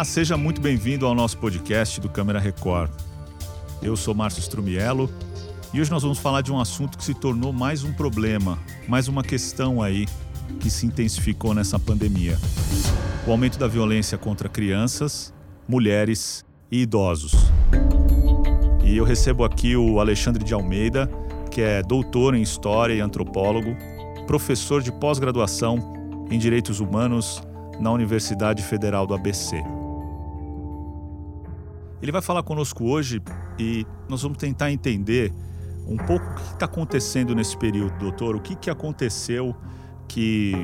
Olá, seja muito bem-vindo ao nosso podcast do Câmara Record. Eu sou Márcio Strumiello e hoje nós vamos falar de um assunto que se tornou mais um problema, mais uma questão aí que se intensificou nessa pandemia: o aumento da violência contra crianças, mulheres e idosos. E eu recebo aqui o Alexandre de Almeida, que é doutor em História e antropólogo, professor de pós-graduação em Direitos Humanos na Universidade Federal do ABC. Ele vai falar conosco hoje e nós vamos tentar entender um pouco o que está acontecendo nesse período, doutor. O que, que aconteceu que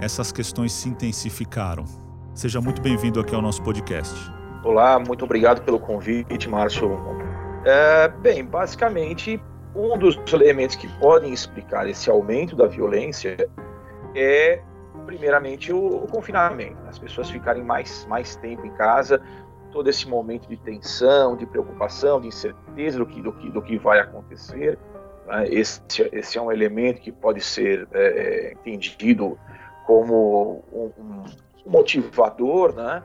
essas questões se intensificaram? Seja muito bem-vindo aqui ao nosso podcast. Olá, muito obrigado pelo convite, Márcio. É, bem, basicamente, um dos elementos que podem explicar esse aumento da violência é primeiramente o, o, confinamento, as pessoas ficarem mais, mais tempo em casa, todo esse momento de tensão, de preocupação, de incerteza do que, do que, do que vai acontecer. Né? Esse, esse é um elemento que pode ser é, é entendido como um, um motivador, né?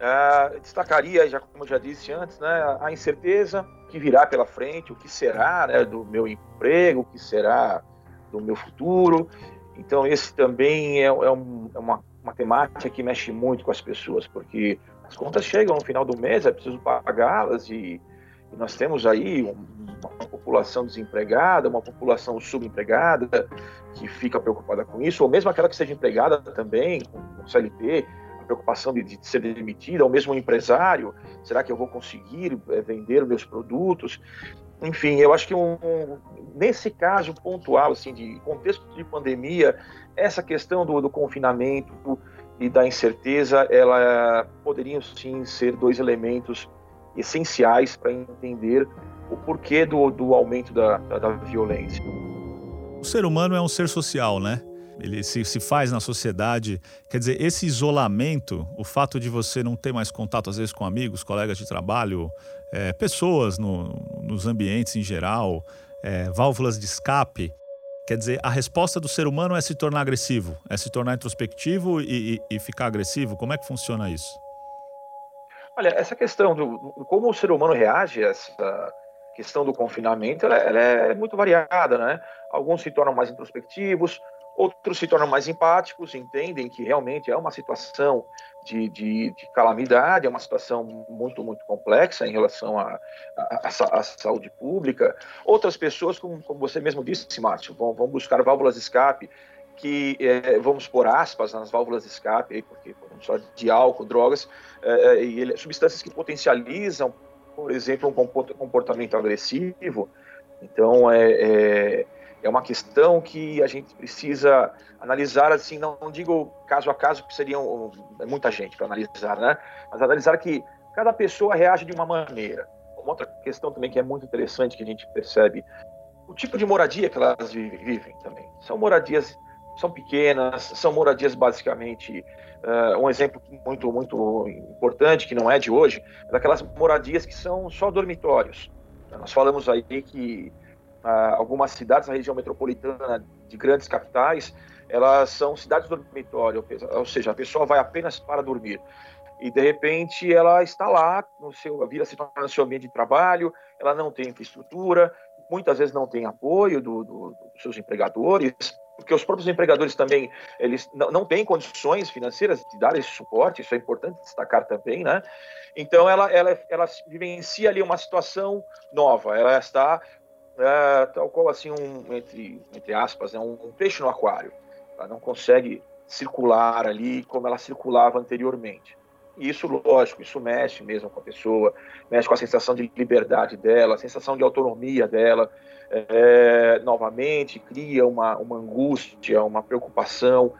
Uh, destacaria, já como já disse antes, né, a incerteza que virá pela frente, o que será né, do meu emprego, o que será do meu futuro, então, esse também é, é, um, é uma, uma temática que mexe muito com as pessoas, porque as contas chegam no final do mês, é preciso pagá-las e, e, nós temos aí uma população desempregada, uma população subempregada que fica preocupada com isso, ou mesmo aquela que seja empregada também, com CLT, a preocupação de, de ser demitida, ou mesmo um empresário, será que eu vou conseguir é, vender meus produtos? enfim, eu acho que um, um, nesse caso pontual, assim, de contexto de pandemia, essa questão do, do confinamento e da incerteza, ela poderiam sim ser dois elementos essenciais para entender o porquê do, do aumento da, da, da, violência. O ser humano é um ser social, né? Ele se, se faz na sociedade. Quer dizer, esse isolamento, o fato de você não ter mais contato, às vezes, com amigos, colegas de trabalho, é, pessoas no, nos ambientes em geral, é, válvulas de escape. Quer dizer, a resposta do ser humano é se tornar agressivo, é se tornar introspectivo e, e, e ficar agressivo. Como é que funciona isso? Olha, essa questão do, do como o ser humano reage a essa questão do confinamento, ela, ela é muito variada, né? Alguns se tornam mais introspectivos, outros se tornam mais empáticos, entendem que realmente é uma situação de, de, de, calamidade, é uma situação muito, muito complexa em relação à saúde pública. Outras pessoas, como, como, você mesmo disse, Márcio, vão, vão buscar válvulas de escape, que é, vamos pôr aspas nas válvulas de escape, porque falar de álcool, drogas, é, e substâncias que potencializam, por exemplo, um comportamento agressivo. Então, é, é é uma questão que a gente precisa analisar, assim, não, não digo caso a caso, porque seriam é muita gente para analisar, né? Mas analisar que cada pessoa reage de uma maneira. Uma outra questão também que é muito interessante que a gente percebe, o tipo de moradia que elas vivem também. São moradias, são pequenas, são moradias basicamente, uh, um exemplo muito, muito importante, que não é de hoje, é daquelas moradias que são só dormitórios. Nós falamos aí que algumas cidades na região metropolitana de grandes capitais, elas são cidades dormitório, ou seja, a pessoa vai apenas para dormir. E de repente ela está lá, no seu, vira se torna no seu ambiente de trabalho, ela não tem infraestrutura, muitas vezes não tem apoio do, do, dos seus empregadores, porque os próprios empregadores também eles não, não têm condições financeiras de dar esse suporte, isso é importante destacar também, né? Então ela, ela, ela vivencia ali uma situação nova, ela está é, tal qual assim um entre entre aspas, né, um, um peixe no aquário. Ela não consegue circular ali como ela circulava anteriormente. E isso, lógico, isso mexe mesmo com a pessoa, mexe com a sensação de liberdade dela, a sensação de autonomia dela. É, novamente, cria uma, uma angústia, uma preocupação,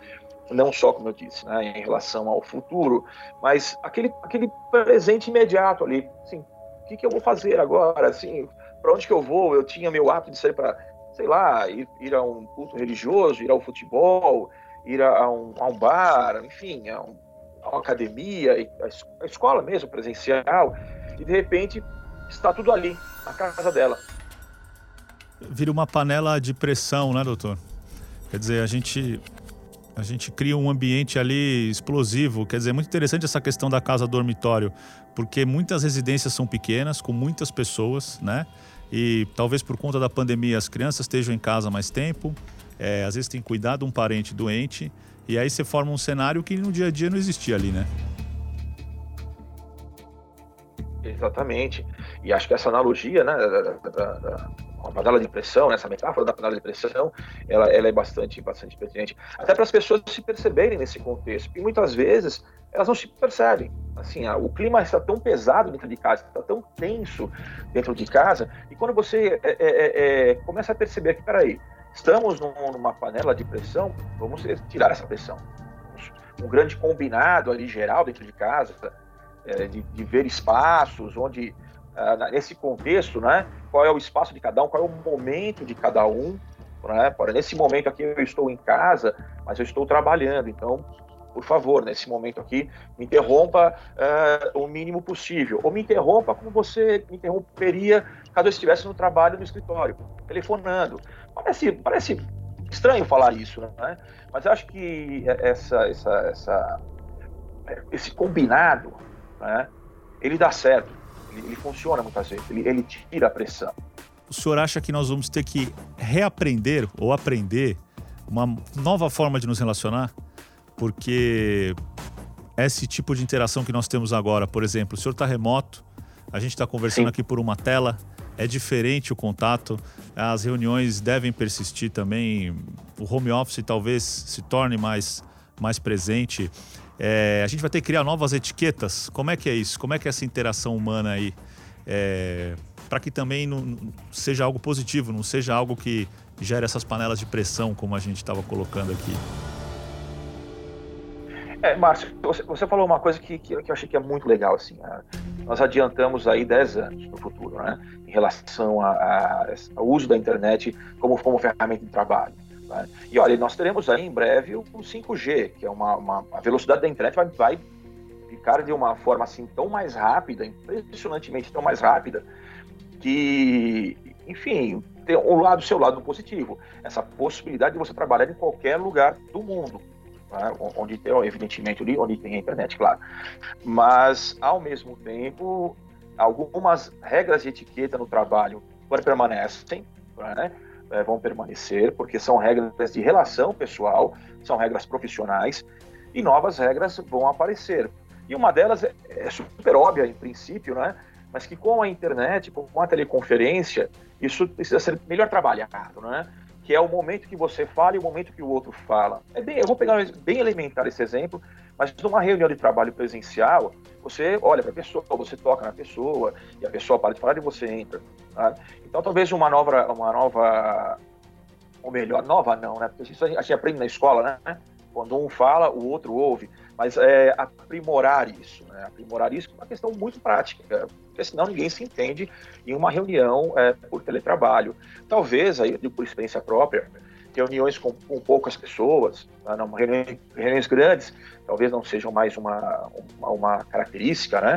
não só, como eu disse, né, em relação ao futuro, mas aquele, aquele presente imediato ali. Assim, o que, que eu vou fazer agora? Assim, para onde que eu vou? Eu tinha meu hábito de sair para, sei lá, ir, ir, a um culto religioso, ir ao futebol, ir a, a, um, a um, bar, enfim, a, um, a, uma academia, a escola mesmo, presencial, e de repente está tudo ali, na casa dela. Vira uma panela de pressão, né, doutor? Quer dizer, a gente A gente cria um ambiente ali explosivo. Quer dizer, é muito interessante essa questão da casa dormitório, porque muitas residências são pequenas, com muitas pessoas, né? E talvez por conta da pandemia as crianças estejam em casa mais tempo, é, às vezes tem cuidado um parente doente, e aí você forma um cenário que no dia a dia não existia ali, né? Exatamente. E acho que essa analogia, né, da, da, da a panela de pressão, né, essa metáfora da panela de pressão, ela, ela é bastante, bastante pertinente. Até para as pessoas se perceberem nesse contexto, porque muitas vezes elas não se percebem. Assim, o clima está tão pesado dentro de casa, está tão tenso dentro de casa, e quando você é, é, é, é começa a perceber que, peraí, estamos num, numa panela de pressão, vamos tirar essa pressão. Um grande combinado ali geral dentro de casa, é, de, de ver espaços onde uh, nesse contexto, né? Qual é o espaço de cada um, qual é o momento de cada um, né? Nesse momento aqui eu estou em casa, mas eu estou trabalhando, então, por favor, nesse momento aqui, me interrompa uh, o mínimo possível, ou me interrompa como você me interromperia caso eu estivesse no trabalho no escritório, telefonando. Parece, parece estranho falar isso, né? Mas acho que essa, essa, essa, esse combinado, né? Ele dá certo. Ele, ele funciona muitas vezes, ele, ele tira a pressão. O senhor acha que nós vamos ter que reaprender ou aprender uma nova forma de nos relacionar? Porque esse tipo de interação que nós temos agora, por exemplo, o senhor está remoto, a gente está conversando Sim. aqui por uma tela, é diferente o contato, as reuniões devem persistir também, o home office talvez se torne mais, mais presente. É, a gente vai ter que criar novas etiquetas. Como é que é isso? Como é que é essa interação humana aí? É, para que também não seja algo positivo, não seja algo que gere essas panelas de pressão, como a gente estava colocando aqui. É, Márcio, você, você, falou uma coisa que, que, que, eu achei que é muito legal. Assim, né? nós adiantamos aí 10 anos no futuro, né? em relação ao uso da internet como, como ferramenta de trabalho. Né? E olha, nós teremos aí em breve o 5G, que é uma, uma a velocidade da internet vai, vai ficar de uma forma assim tão mais rápida, impressionantemente tão mais rápida, que, enfim, tem um lado seu lado positivo, essa possibilidade de você trabalhar em qualquer lugar do mundo. Né? onde tem, evidentemente, onde tem a internet, claro. Mas, ao mesmo tempo, algumas regras de etiqueta no trabalho permanecem, né? É, vão permanecer, porque são regras de relação pessoal, são regras profissionais, e novas regras vão aparecer. E uma delas é, é super óbvia, em princípio, né? mas que com a internet, com a teleconferência, isso precisa ser melhor trabalhado, né? que é o momento que você fala e o momento que o outro fala. É bem, eu vou pegar bem elementar esse exemplo, mas numa reunião de trabalho presencial, você olha para a pessoa, você toca na pessoa, e a pessoa para de falar e você entra. Tá? Então, talvez uma nova, uma nova, ou melhor, nova não, né? Porque isso a gente aprende na escola, né? Quando um fala, o outro ouve. Mas é aprimorar isso, né? Aprimorar isso é uma questão muito prática, porque senão ninguém se entende em uma reunião é, por teletrabalho. Talvez, aí, por experiência própria, reuniões com, com poucas pessoas, tá? não, reuniões, reuniões, grandes, talvez não sejam mais uma, uma, uma característica né,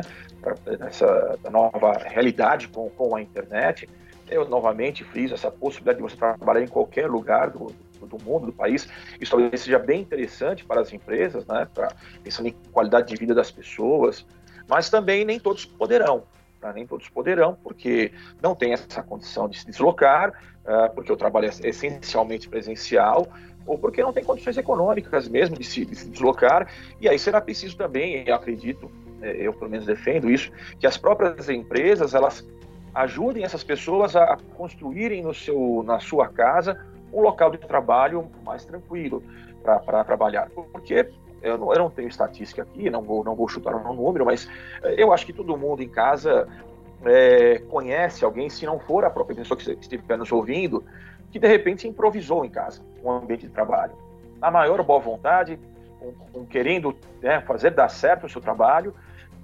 dessa nova realidade com, com a internet. Eu novamente friso essa possibilidade de você trabalhar em qualquer lugar do, do mundo, do país. Isso talvez seja bem interessante para as empresas, né, para pensando em qualidade de vida das pessoas, mas também nem todos poderão. Tá? Nem todos poderão, porque não tem essa condição de se deslocar, uh, porque o trabalho é essencialmente presencial, ou porque não tem condições econômicas mesmo de se, de se deslocar. E aí será preciso também, eu acredito, é, eu pelo menos defendo isso, que as próprias empresas elas ajudem essas pessoas a construírem no seu, na sua casa um local de trabalho mais tranquilo para trabalhar. Porque eu não, eu não, tenho estatística aqui, não vou, não vou chutar um número, mas eh, eu acho que todo mundo em casa é, conhece alguém, se não for a própria pessoa que estiver nos ouvindo, que de repente improvisou em casa um ambiente de trabalho. Na maior boa vontade, um, um querendo né, fazer dar certo o seu trabalho,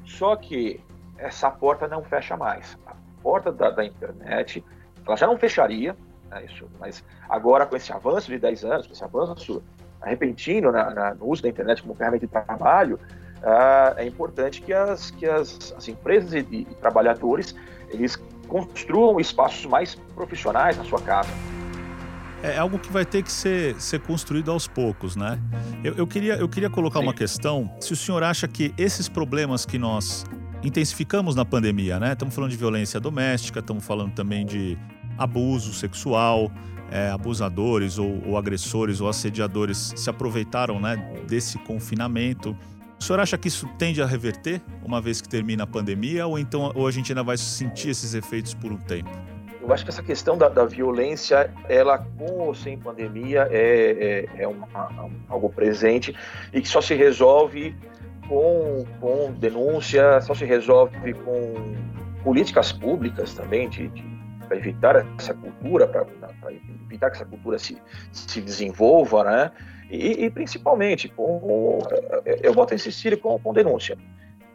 só que essa porta não fecha mais. A porta da, da internet, ela já não fecharia, né, isso, mas agora com esse avanço de 10 anos, com esse avanço repentino na, na, no uso da internet como ferramenta de trabalho, uh, é importante que as, que as, as empresas e, e, trabalhadores eles construam espaços mais profissionais na sua casa. é algo que vai ter que ser, ser construído aos poucos, né? Eu, eu queria, eu queria colocar Sim. uma questão. Se o senhor acha que esses problemas que nós intensificamos na pandemia, né? Estamos falando de violência doméstica, estamos falando também de abuso sexual, é, abusadores ou, ou, agressores ou assediadores se aproveitaram né, desse confinamento. O senhor acha que isso tende a reverter uma vez que termina a pandemia ou então ou a gente ainda vai sentir esses efeitos por um tempo? Eu acho que essa questão da, da violência, ela com ou sem pandemia é, é, é uma, algo presente e que só se resolve com, com denúncia, só se resolve com políticas públicas também de, de para evitar essa cultura, para evitar que essa cultura se, se desenvolva, né? E, e principalmente, com, eu volto a insistir com, com denúncia.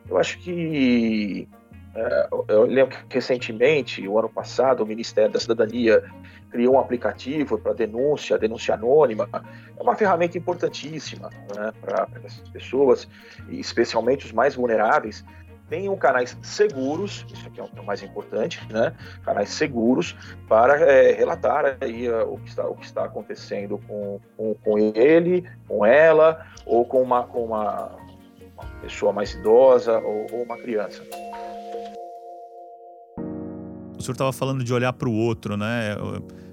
Eu acho que é, eu lembro que recentemente, o ano passado, o Ministério da Cidadania criou um aplicativo para denúncia, denúncia anônima. É uma ferramenta importantíssima né, para essas pessoas, especialmente os mais vulneráveis, tenham canais seguros, isso aqui é o mais importante, né? Canais seguros para é, relatar aí uh, o, que está, o que está acontecendo com, com, com, ele, com ela, ou com uma, com uma, pessoa mais idosa ou, ou uma criança senhor estava falando de olhar para o outro, né?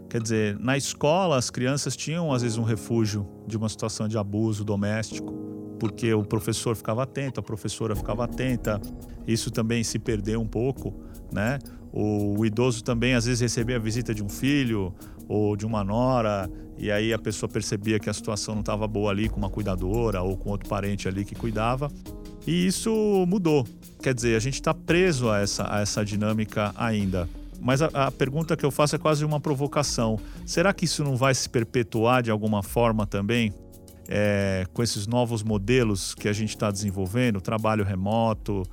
Quer dizer, na escola as crianças tinham às vezes um refúgio de uma situação de abuso doméstico, porque o professor ficava atento, a professora ficava atenta. Isso também se perdeu um pouco, né? O, idoso também às vezes recebia a visita de um filho ou de uma nora e aí a pessoa percebia que a situação não estava boa ali com uma cuidadora ou com outro parente ali que cuidava. E isso mudou. Quer dizer, a gente está preso a essa, a essa dinâmica ainda. Mas a, a, pergunta que eu faço é quase uma provocação. Será que isso não vai se perpetuar de alguma forma também? É, com esses novos modelos que a gente está desenvolvendo, trabalho remoto,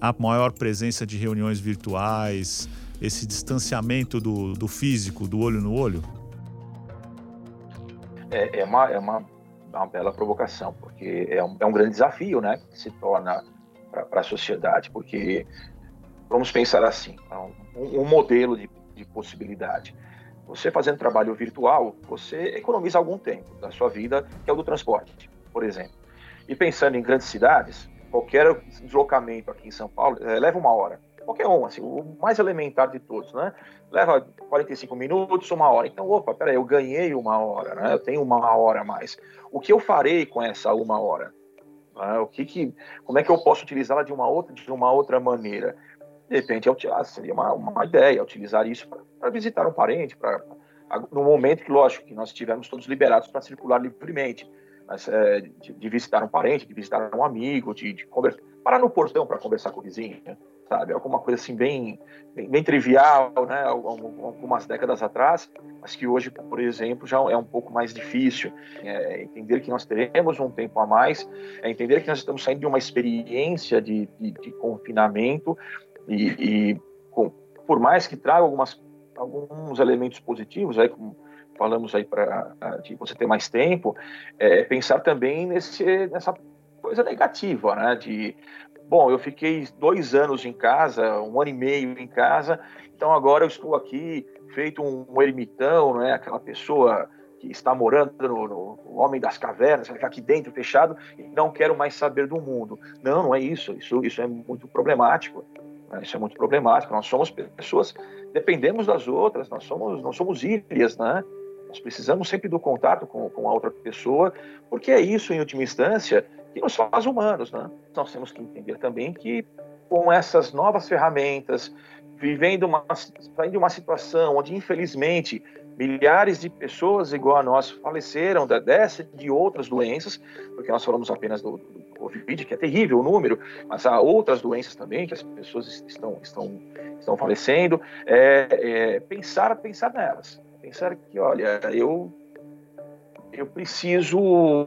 a maior presença de reuniões virtuais, esse distanciamento do, do físico, do olho no olho? É, é, uma, é uma, uma bela provocação, porque é um, é um grande desafio né, que se torna para a sociedade, porque vamos pensar assim, um, um modelo de, de, possibilidade. Você fazendo trabalho virtual, você economiza algum tempo da sua vida, que é o do transporte, por exemplo. E pensando em grandes cidades, qualquer deslocamento aqui em São Paulo é, leva uma hora. Qualquer um, assim, o mais elementar de todos, né? Leva 45 minutos, uma hora. Então, opa, peraí, eu ganhei uma hora, né? Eu tenho uma hora a mais. O que eu farei com essa uma hora? Ah, o que que, como é que eu posso utilizá-la de uma outra, de uma outra maneira? De repente, ah, seria uma, uma ideia utilizar isso para visitar um parente, para no momento que, lógico, que nós estivermos todos liberados para circular livremente, mas, é, de, de, visitar um parente, de visitar um amigo, de, de conversar, parar no portão para conversar com o vizinho, né? Sabe? Alguma coisa assim bem, bem, bem, trivial, né? Algumas décadas atrás, mas que hoje, por exemplo, já é um pouco mais difícil. É entender que nós teremos um tempo a mais, é entender que nós estamos saindo de uma experiência de, de, de confinamento e, e com, por mais que traga algumas, alguns elementos positivos, aí, como falamos aí para de você ter mais tempo, é, pensar também nesse, nessa coisa negativa, né? De, bom, eu fiquei dois anos em casa, um ano e meio em casa, então agora eu estou aqui feito um, um ermitão, né? Aquela pessoa que está morando no, no, homem das cavernas, ficar aqui dentro fechado e não quero mais saber do mundo. Não, não é isso. Isso, isso é muito problemático. Né? Isso é muito problemático. Nós somos pessoas, dependemos das outras, nós somos, não somos ilhas, né? Nós precisamos sempre do contato com, com a outra pessoa, porque é isso, em última instância, que nos faz humanos, né? Nós temos que entender também que com essas novas ferramentas, vivendo uma, de uma situação onde, infelizmente, milhares de pessoas igual a nós faleceram dessa e de outras doenças, porque nós falamos apenas do, do Covid, que é terrível o número, mas há outras doenças também que as pessoas estão, estão, estão falecendo. É, é, pensar, pensar nelas. Pensar que, olha, eu, eu preciso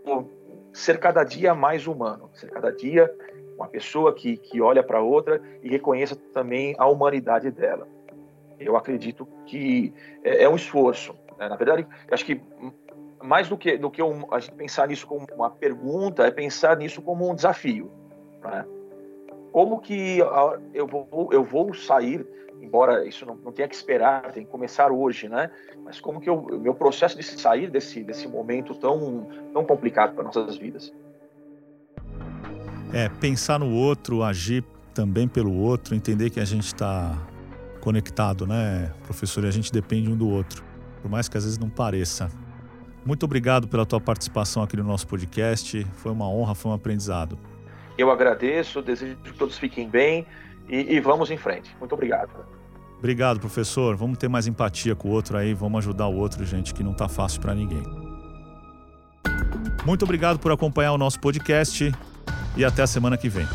ser cada dia mais humano, ser cada dia uma pessoa que, que olha para outra e reconheça também a humanidade dela. Eu acredito que é, é um esforço. Né? Na verdade, acho que mais do que, do que um, a gente pensar nisso como uma pergunta, é pensar nisso como um desafio. Né? Como que eu vou, eu vou sair, embora isso não, não tenha que esperar, tem que começar hoje, né? Mas como que o meu processo de sair desse, desse momento tão, tão complicado para nossas vidas. É, pensar no outro, agir também pelo outro, entender que a gente está conectado, né, professor? E a gente depende um do outro, por mais que às vezes não pareça. Muito obrigado pela tua participação aqui no nosso podcast. Foi uma honra, foi um aprendizado. Eu agradeço, desejo que todos fiquem bem e, e vamos em frente. Muito obrigado. Obrigado, professor. Vamos ter mais empatia com o outro aí, vamos ajudar o outro, gente, que não está fácil para ninguém. Muito obrigado por acompanhar o nosso podcast e até a semana que vem.